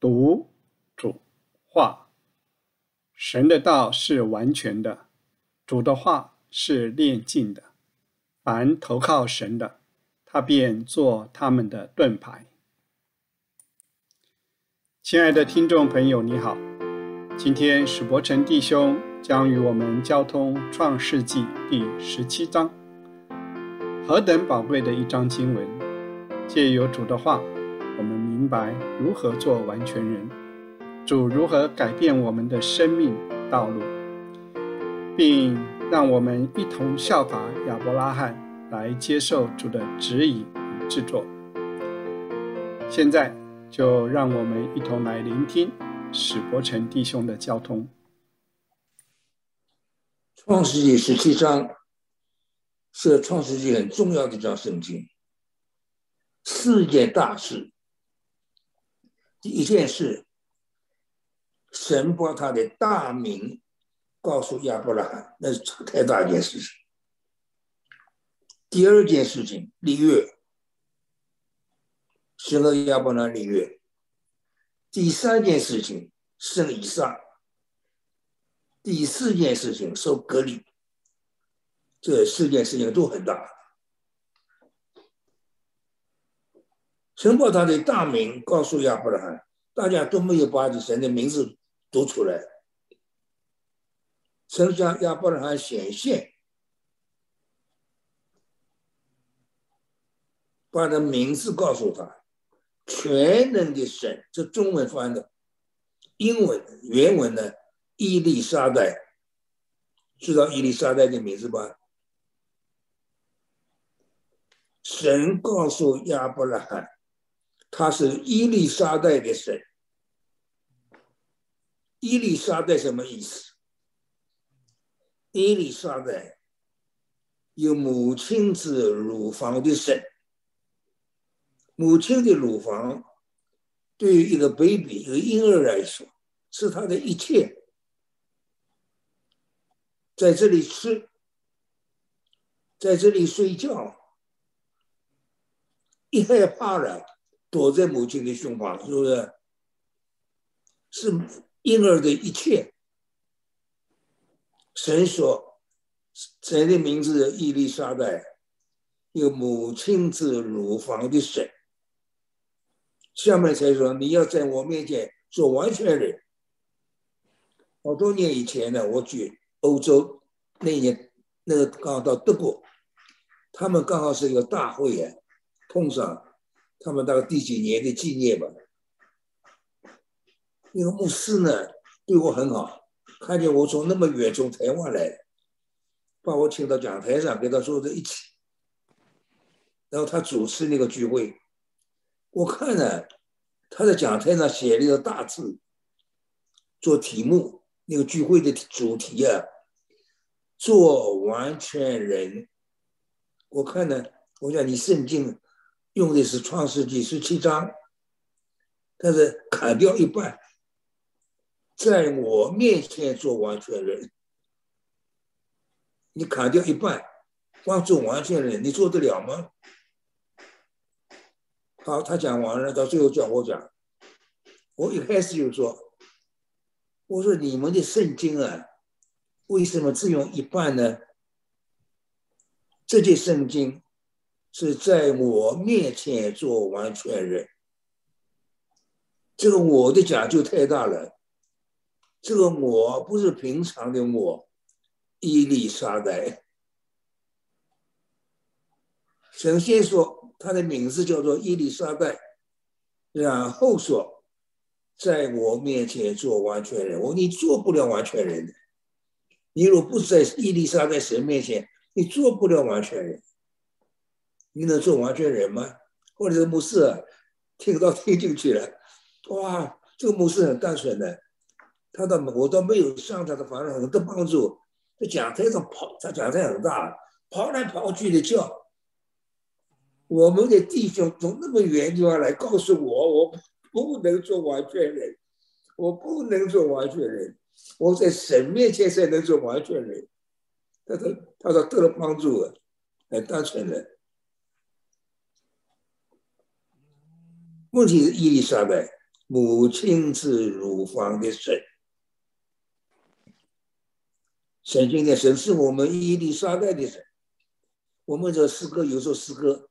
读主话，神的道是完全的，主的话是炼净的。凡投靠神的，他便做他们的盾牌。亲爱的听众朋友，你好，今天史伯成弟兄将与我们交通创世纪第十七章，何等宝贵的一章经文！借由主的话。我们明白如何做完全人，主如何改变我们的生命道路，并让我们一同效法亚伯拉罕来接受主的指引与制作。现在就让我们一同来聆听史伯成弟兄的交通。创世纪十七章是创世纪很重要的一章圣经，四件大事。一件事，神把他的大名告诉亚伯拉罕，那是太大一件事情。第二件事情，立约，神和亚伯拉罕立约。第三件事情，生以撒。第四件事情，受隔离。这四件事情都很大。神把他的大名告诉亚伯拉罕，大家都没有把你神的名字读出来。神向亚伯拉罕显现，把他名字告诉他，全能的神，这中文翻的，英文原文呢？伊丽莎白，知道伊丽莎白的名字吧？神告诉亚伯拉罕。他是伊丽莎白的神。伊丽莎白什么意思？伊丽莎白有母亲之乳房的神。母亲的乳房对于一个 baby 一个婴儿来说，是他的一切。在这里吃，在这里睡觉，一害怕了。躲在母亲的胸膛，是不是？是婴儿的一切。神说：“神的名字伊丽莎白，有母亲之乳房的神。”下面才说：“你要在我面前做完全人。”好多年以前呢，我去欧洲那年，那个刚好到德国，他们刚好是一个大会员，碰上。他们大概第几年的纪念吧？那个牧师呢，对我很好，看见我从那么远从台湾来，把我请到讲台上，跟他坐在一起，然后他主持那个聚会。我看呢，他在讲台上写了一个大字，做题目，那个聚会的主题啊，做完全人。我看呢，我想你圣经。用的是创世纪十七章，但是砍掉一半，在我面前做完全人，你砍掉一半，光做完全人，你做得了吗？好，他讲完了，到最后叫我讲，我一开始就说，我说你们的圣经啊，为什么只用一半呢？这些圣经。是在我面前做完全人，这个我的讲究太大了。这个我不是平常的我，伊丽莎白。首先说他的名字叫做伊丽莎白，然后说在我面前做完全人。我你做不了完全人的，你若不在伊丽莎白神面前，你做不了完全人。你能做完全人吗？或者是牧师啊听到听进去了，哇，这个牧师很单纯的，他倒我倒没有上他的反而很多帮助。在讲台上跑，他讲台很大，跑来跑去的叫。我们的弟兄从那么远地方来告诉我，我不能做完全人，我不能做完全人，我在神面前才能做完全人。他说，他说得了帮助，很单纯的。问题是伊丽莎白，母亲是乳房的神。神经的神是我们伊丽莎白的神。我们这诗歌有时候诗歌，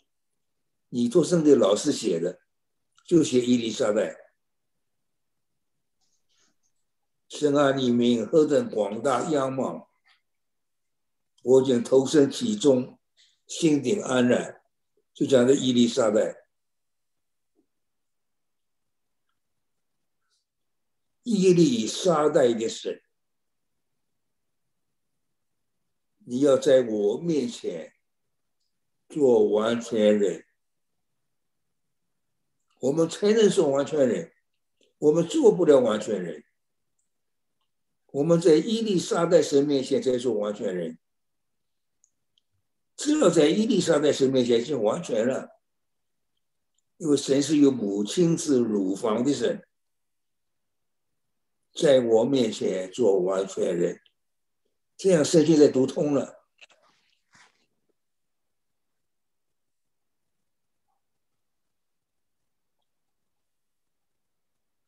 你做圣的老师写的，就写伊丽莎白。神啊，你名何等广大仰望，我将投身其中，心顶安然。就讲的伊丽莎白，伊丽莎白的神，你要在我面前做完全人，我们才能做完全人，我们做不了完全人。我们在伊丽莎白神面前才做完全人。只要在伊丽莎白神面前就完全了，因为神是有母亲之乳房的神，在我面前做完全人，这样圣经才读通了。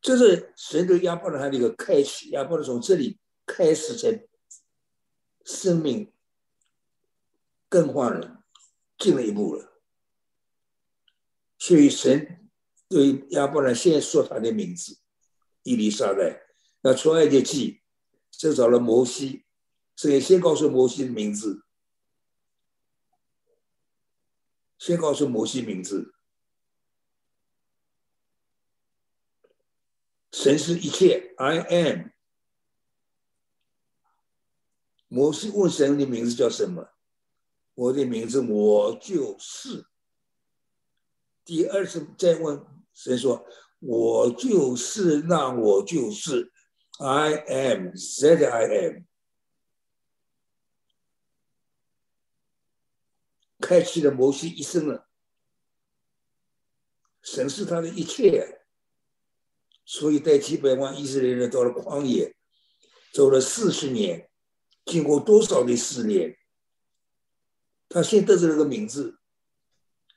这是神对亚伯拉罕的一个开启，亚伯拉从这里开始才生命。更换了，进了一步了。所以神对亚伯兰先说他的名字，伊丽莎白。那出埃及记，就找了摩西，所以先告诉摩西的名字，先告诉摩西名字。神是一切，I am。摩西问神的名字叫什么？我的名字我就是。第二次再问神说：“我就是那我就是。”I am said I am。开启了摩西一生了。神是他的一切，所以带几百万以色列人到了旷野，走了四十年，经过多少的试炼。他先得知了个名字，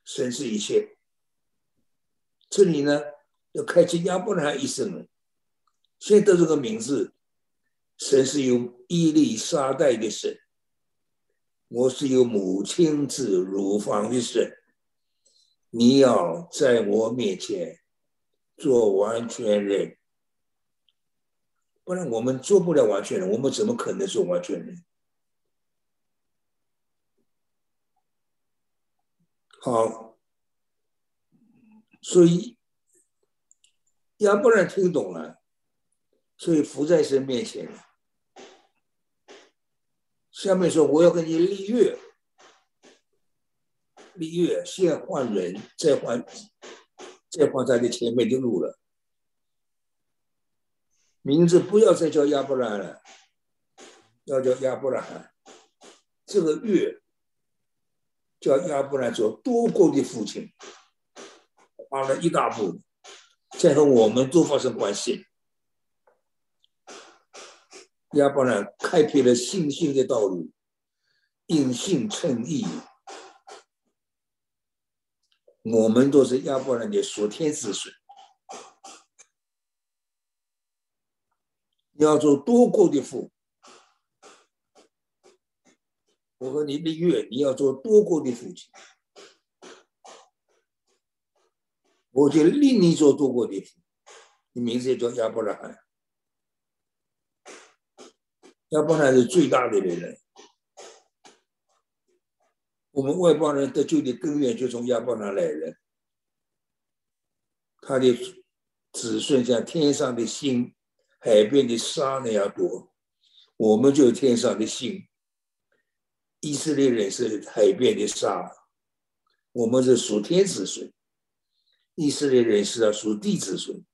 神是一切。这里呢，要开启亚伯拉罕一生了。先得这个名字，神是有伊丽莎白的神，我是有母亲之乳房的神。你要在我面前做完全人，不然我们做不了完全人，我们怎么可能做完全人？好，所以亚伯兰听懂了，所以伏在神面前。下面说：“我要跟你立约，立约先换人，再换，再换他的前面的路了。名字不要再叫亚伯兰了，要叫亚伯拉罕。这个月。”叫亚伯兰做多国的父亲，花了一大步，再和我们都发生关系。亚伯兰开辟了信心的道路，因信称义。我们都是亚伯兰的属天子孙，要做多国的父。我和你立约，你要做多国的父亲，我就立你做多国的父。你名字也叫亚伯拉罕，亚伯拉是最大的人。我们外邦人得救的根源就从亚伯拉来的，他的子孙像天上的星、海边的沙那样多，我们就天上的星。以色列人是海边的沙，我们是属天子孙；以色列人是要属地子孙。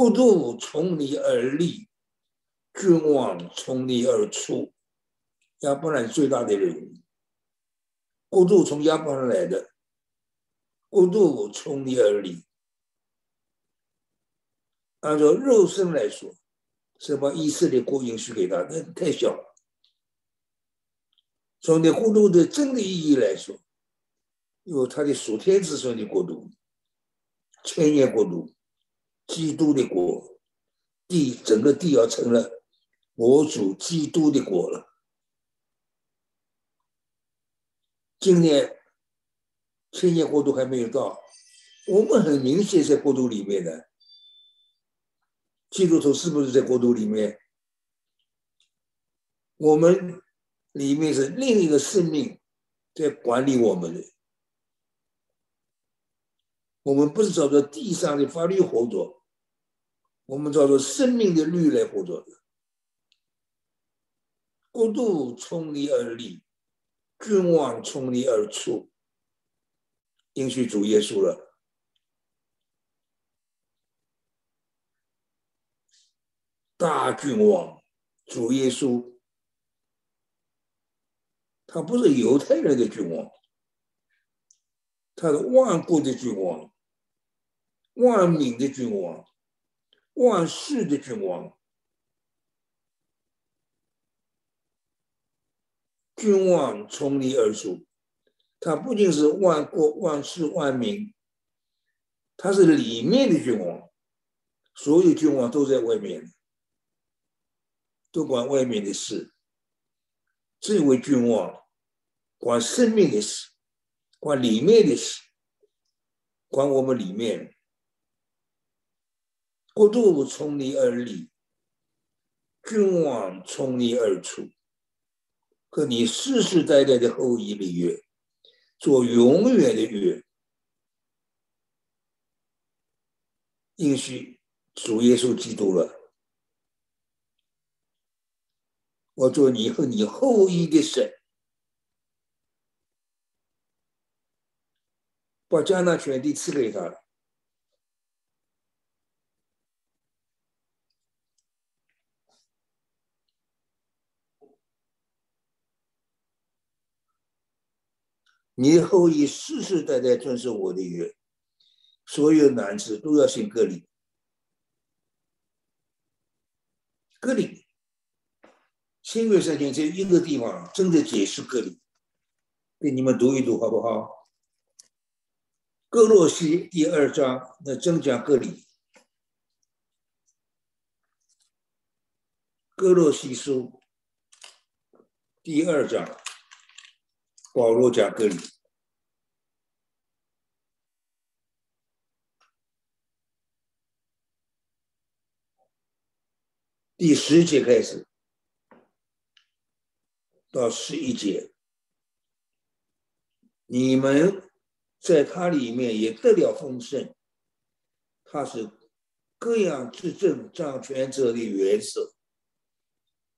国度从你而立，君王从你而出。亚伯兰最大的人，国度从亚伯兰来的，国度从你而立。按照肉身来说。是把以色列国允许给他？那太小了。从你国度的真的意义来说，有他的属天子孙的国度，千年国度，基督的国，地整个地要成了我主基督的国了。今年千年国度还没有到，我们很明显在国度里面的，基督徒是不是在国度里面？我们里面是另一个生命在管理我们的，我们不是照着地上的法律活着，我们叫做生命的律来活着的。国度从你而立。君王从你而出，应许主耶稣了。大君王主耶稣，他不是犹太人的君王，他是万国的君王，万民的君王，万世的君王。君王从你而出，他不仅是万国万世万民，他是里面的君王，所有君王都在外面，都管外面的事。这位君王管生命的事，管里面的事，管我们里面。国度从你而立，君王从你而出。和你世世代代的后裔立约，做永远的约，应许主耶稣基督了。我做你和你后裔的神，把迦南全地赐给他了。你后裔世世代代遵守我的约，所有男子都要信割礼。割礼，新约圣经在一个地方正在解释割礼，给你们读一读好不好？哥洛西第二章那正讲割礼。哥洛西书第二章。保罗讲割礼，第十节开始。到十一节，你们在他里面也得了丰盛，他是各样执政掌权者的元首，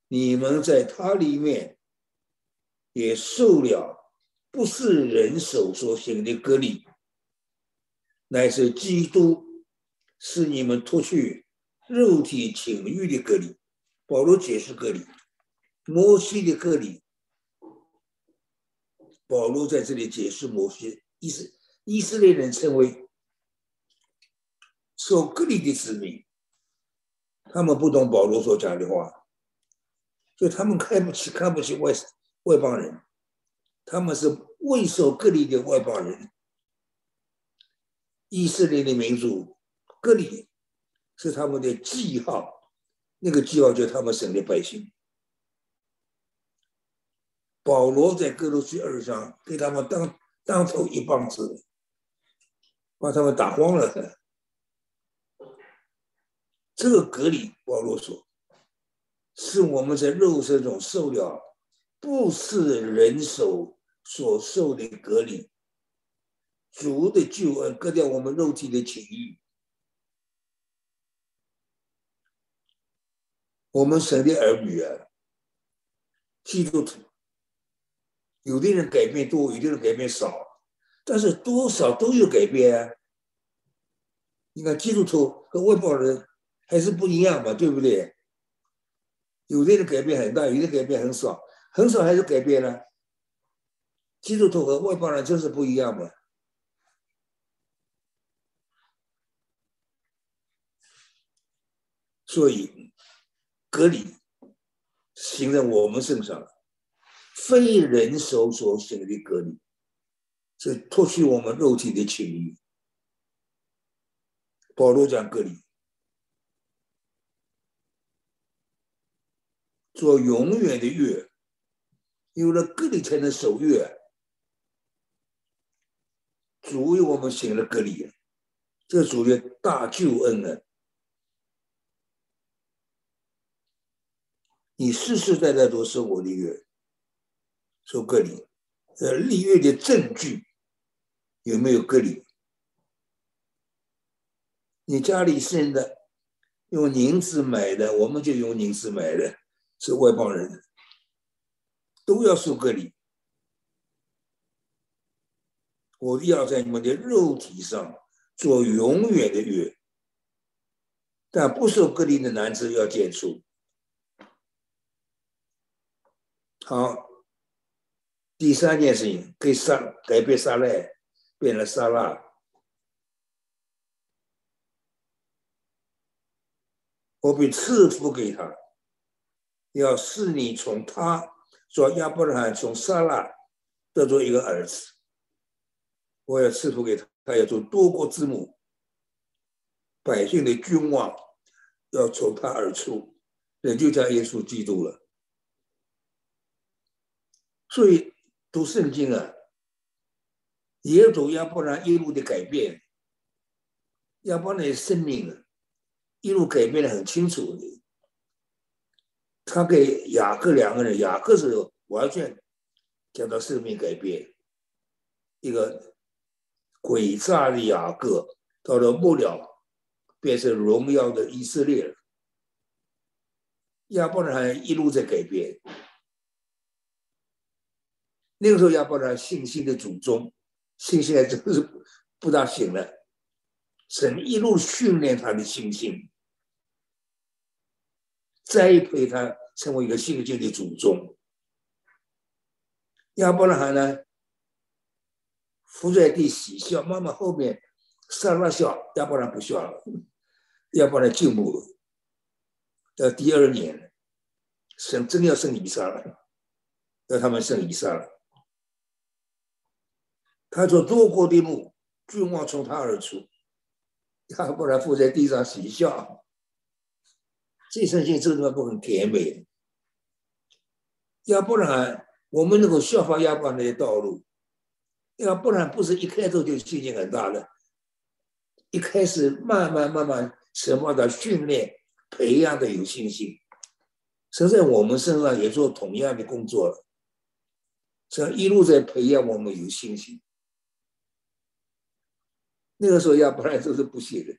你们在他里面也受了。不是人手所行的隔离，乃是基督是你们脱去肉体情欲的隔离。保罗解释隔离，摩西的隔离。保罗在这里解释摩西，以色以色列人称为受隔离的子民，他们不懂保罗所讲的话，所以他们看不起看不起外外邦人。他们是未受隔离的外邦人，以色列的民族隔离是他们的记号，那个记号就是他们省的百姓。保罗在哥罗西二章给他们当当头一棒子，把他们打慌了。这个隔离，保罗说，是我们在肉身中受了。不是人手所受的隔离，主的救恩割掉我们肉体的情欲。我们神的儿女啊，基督徒，有的人改变多，有的人改变少，但是多少都有改变啊。你看基督徒和外邦人还是不一样嘛，对不对？有的人改变很大，有的改变很少。很少还是改变了，基督徒和外邦人就是不一样嘛。所以隔离行在我们身上了，非人手所行的隔离，是脱去我们肉体的情欲。保罗讲隔离，做永远的约，有了隔离才能守约。主为我们行了隔离，这属于大救恩呢。你世世代代都是我的约，受隔离，呃，立约的证据有没有隔离？你家里生的用银子买的，我们就用银子买的，是外邦人，都要受隔离。我要在你们的肉体上做永远的约，但不受隔离的男子要解除。好，第三件事情，可以杀改变杀赖，变了沙拉。我被赐福给他，要是你从他说亚伯拉罕从撒拉得做一个儿子，我要赐福给他，他要做多国之母，百姓的君王要从他而出，人就叫耶稣基督了。所以读圣经啊，也主亚伯拉罕一路的改变，亚伯拉罕的生命啊。一路改变的很清楚，他给雅各两个人，雅各是完全讲到生命改变，一个诡诈的雅各，到了末了变成荣耀的以色列了。亚伯拉罕一路在改变，那个时候亚伯拉信心的祖宗，信心还真是不大行了，神一路训练他的信心。栽培他成为一个信心的祖宗。亚伯拉罕呢，伏在地喜笑。妈妈后面撒拉笑，亚伯拉不笑了。亚伯拉进步。到第二年，生真要生以撒了，要他们生以撒了。他说：“多国的路，君王从他而出。”亚伯拉伏在地上喜笑。这圣经这个地方不很甜美？要不然我们能够效法亚伯那些道路，要不然不是一开头就信心很大的，一开始慢慢慢慢什么的训练培养的有信心，实在我们身上也做同样的工作了，这样一路在培养我们有信心。那个时候亚伯拉罕都是不信的，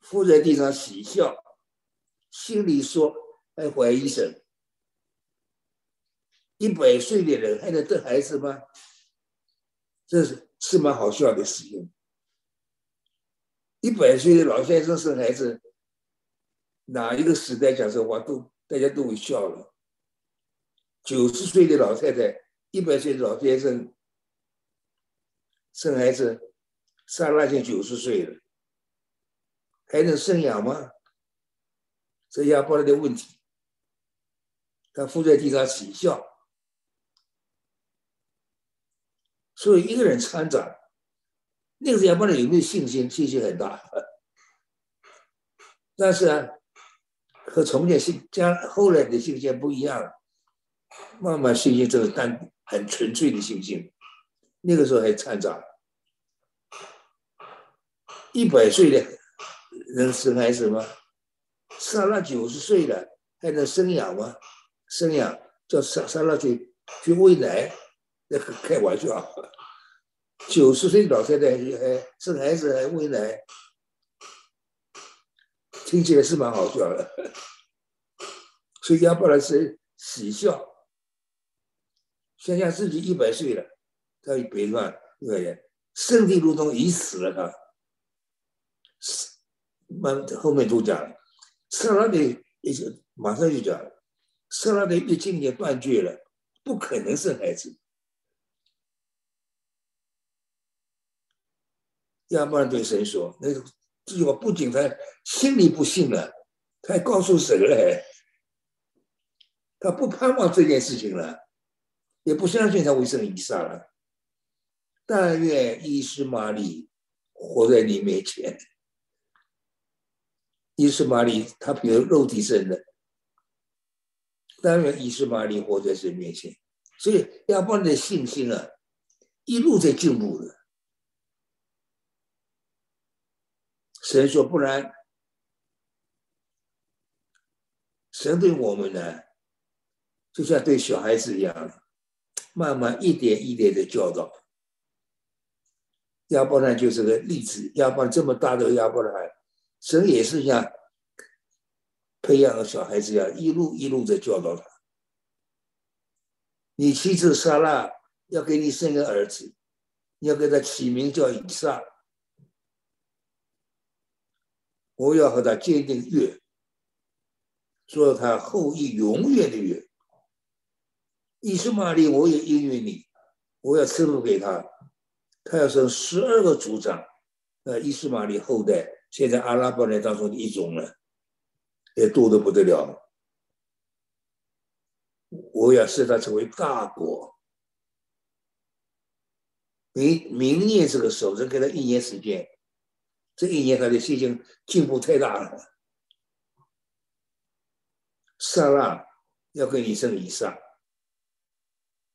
伏在地上喜笑。心里说还怀疑神，一百岁的人还能得孩子吗？这是是蛮好笑的事情。一百岁的老先生生孩子，哪一个时代讲这话都大家都会笑了。九十岁的老太太，一百岁的老先生生孩子，刹那间九十岁了，还能生养吗？这亚伯拉的问题，他伏在地上喜笑。所以一个人参长，那个时候亚伯拉有没有信心？信心很大。但是啊，和从前信将后来的信心不一样了。慢慢信心就是单很纯粹的信心，那个时候还参长，一百岁的人生孩子吗？杀了九十岁了，还能生养吗？生养叫杀杀了去去喂奶，那开玩笑。九十岁老太太还生孩子还喂奶，听起来是蛮好笑的。所以亚伯拉是喜笑，想想自己一百岁了，他一百万对，身体如同已死了，他死，慢后面都讲。撒拉的一些马上就讲，撒拉的月经也断绝了，不可能生孩子。亚伯拉对神说：“那这句话不仅他心里不信了，他还告诉神了，他不盼望这件事情了，也不相信他会生以撒了。但愿伊斯玛里活在你面前。伊斯玛利他比如肉体生的，当然伊斯玛利活在神面前。所以亚伯拉的信心啊，一路在进步的。神说：“不然，神对我们呢，就像对小孩子一样，慢慢一点一点的教导。亚伯拉就是个例子。亚伯这么大的亚伯拉，神也是像培养个小孩子一样，一路一路的教导他。”你妻子莎拉要给你生个儿子，你要给他起名叫以撒。我要和他坚定约，做他后裔永远的约。伊斯玛利，我也应允你，我要赐福给他，他要生十二个族长。呃，伊斯玛利后代现在阿拉伯人当中的一种了，也多得不得了。我要使他成为大国。明明年这个时候，只给他一年时间，这一年他的心情进步太大了。萨拉要跟你生以撒，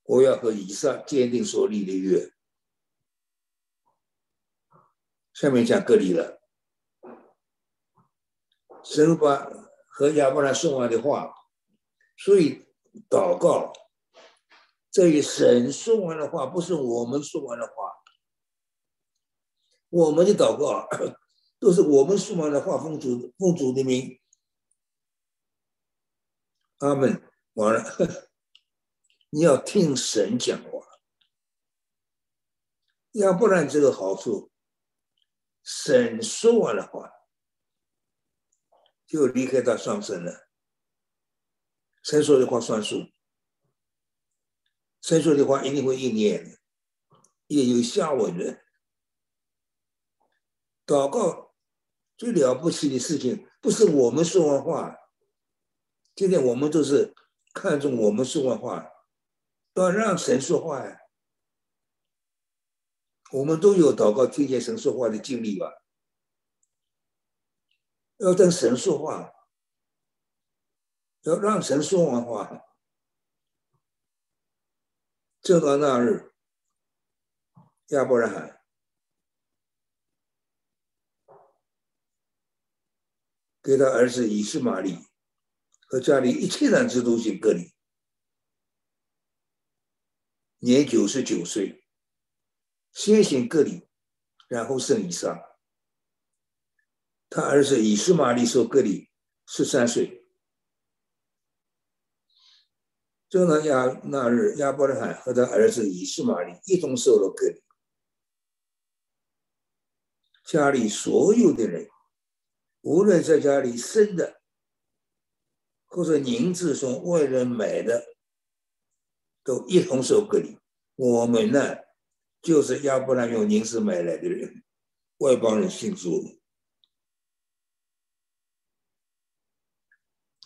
我要和以撒坚定所立的约。下面讲隔离了，神把和亚伯拉说完的话，所以。祷告，这一神说完的话，不是我们说完的话。我们的祷告 都是我们说完的话，奉主奉主的名，阿门。完了，你要听神讲话，要不然这个好处，神说完的话，就离开他上身了。神说的话算数，神说的话一定会应验的，也有下文的。祷告最了不起的事情，不是我们说完话，今天我们都是看重我们说完话，要让神说话呀。我们都有祷告听见神说话的经历吧？要等神说话。要让神说完话，就到那日，亚伯拉罕给他儿子以实玛利和家里一切男子都行隔离，年九十九岁，先行隔离，然后生以撒。他儿子以斯玛利受隔离十三岁。正当亚那日，亚伯拉罕和他儿子以斯玛利一同受了隔离，家里所有的人，无论在家里生的，或者您子从外人买的，都一同受隔离。我们呢，就是亚伯拉用银子买来的人，外邦人信主。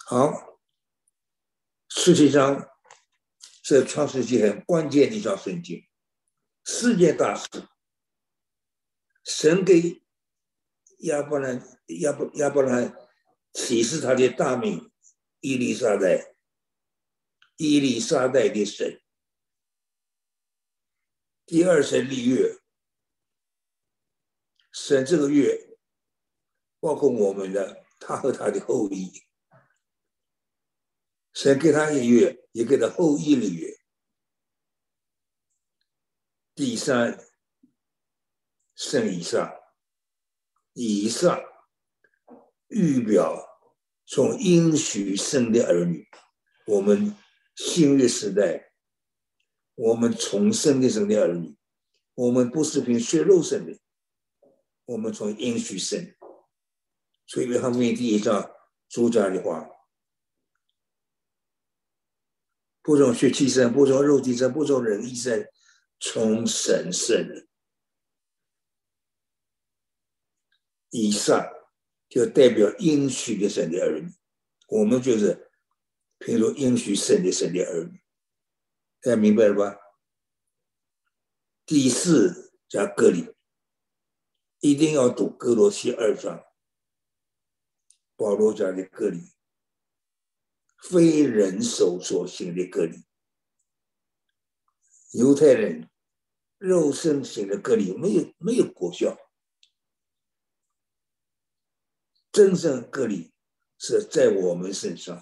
好，实际上。这创世纪很关键的一章圣经，世界大事。神给亚伯兰、亚伯亚伯兰启示他的大名伊丽莎白，伊丽莎白的神。第二神立月，神这个月包括我们的他和他的后裔。神给他一月，也给他后一个月。第三，生以上，以上预表从应许生的儿女。我们新约时代，我们重生的生的儿女，我们不是凭血肉生的，我们从应许生。所以约翰福音第一章主讲的话。不从血气生，不从肉体生，不从人意生，从神生。以上就代表应许的神的儿女，我们就是譬如应许神的神的儿女，大家明白了吧？第四加隔离，一定要读哥罗西二章，保罗讲的隔离，非人手所行的隔离，犹太人肉身行的隔离没有没有果效，真正隔离是在我们身上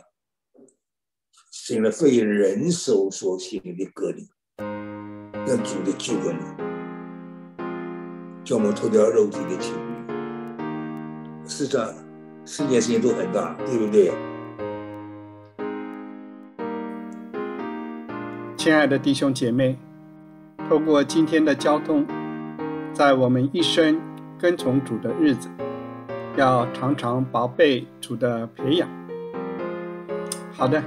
行了非人手所行的隔离。让主的救恩，叫我们脱掉肉体的情欲。是的，世界事情都很大，对不对？亲爱的弟兄姐妹，透过今天的交通，在我们一生跟从主的日子，要常常宝贝主的培养。好的，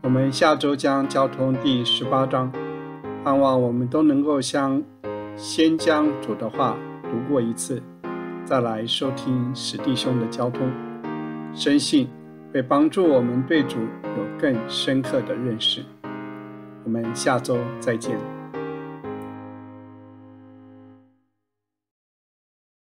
我们下周将交通第十八章。盼望我们都能够像先将主的话读过一次，再来收听史弟兄的交通，深信会帮助我们对主有更深刻的认识。我们下周再见。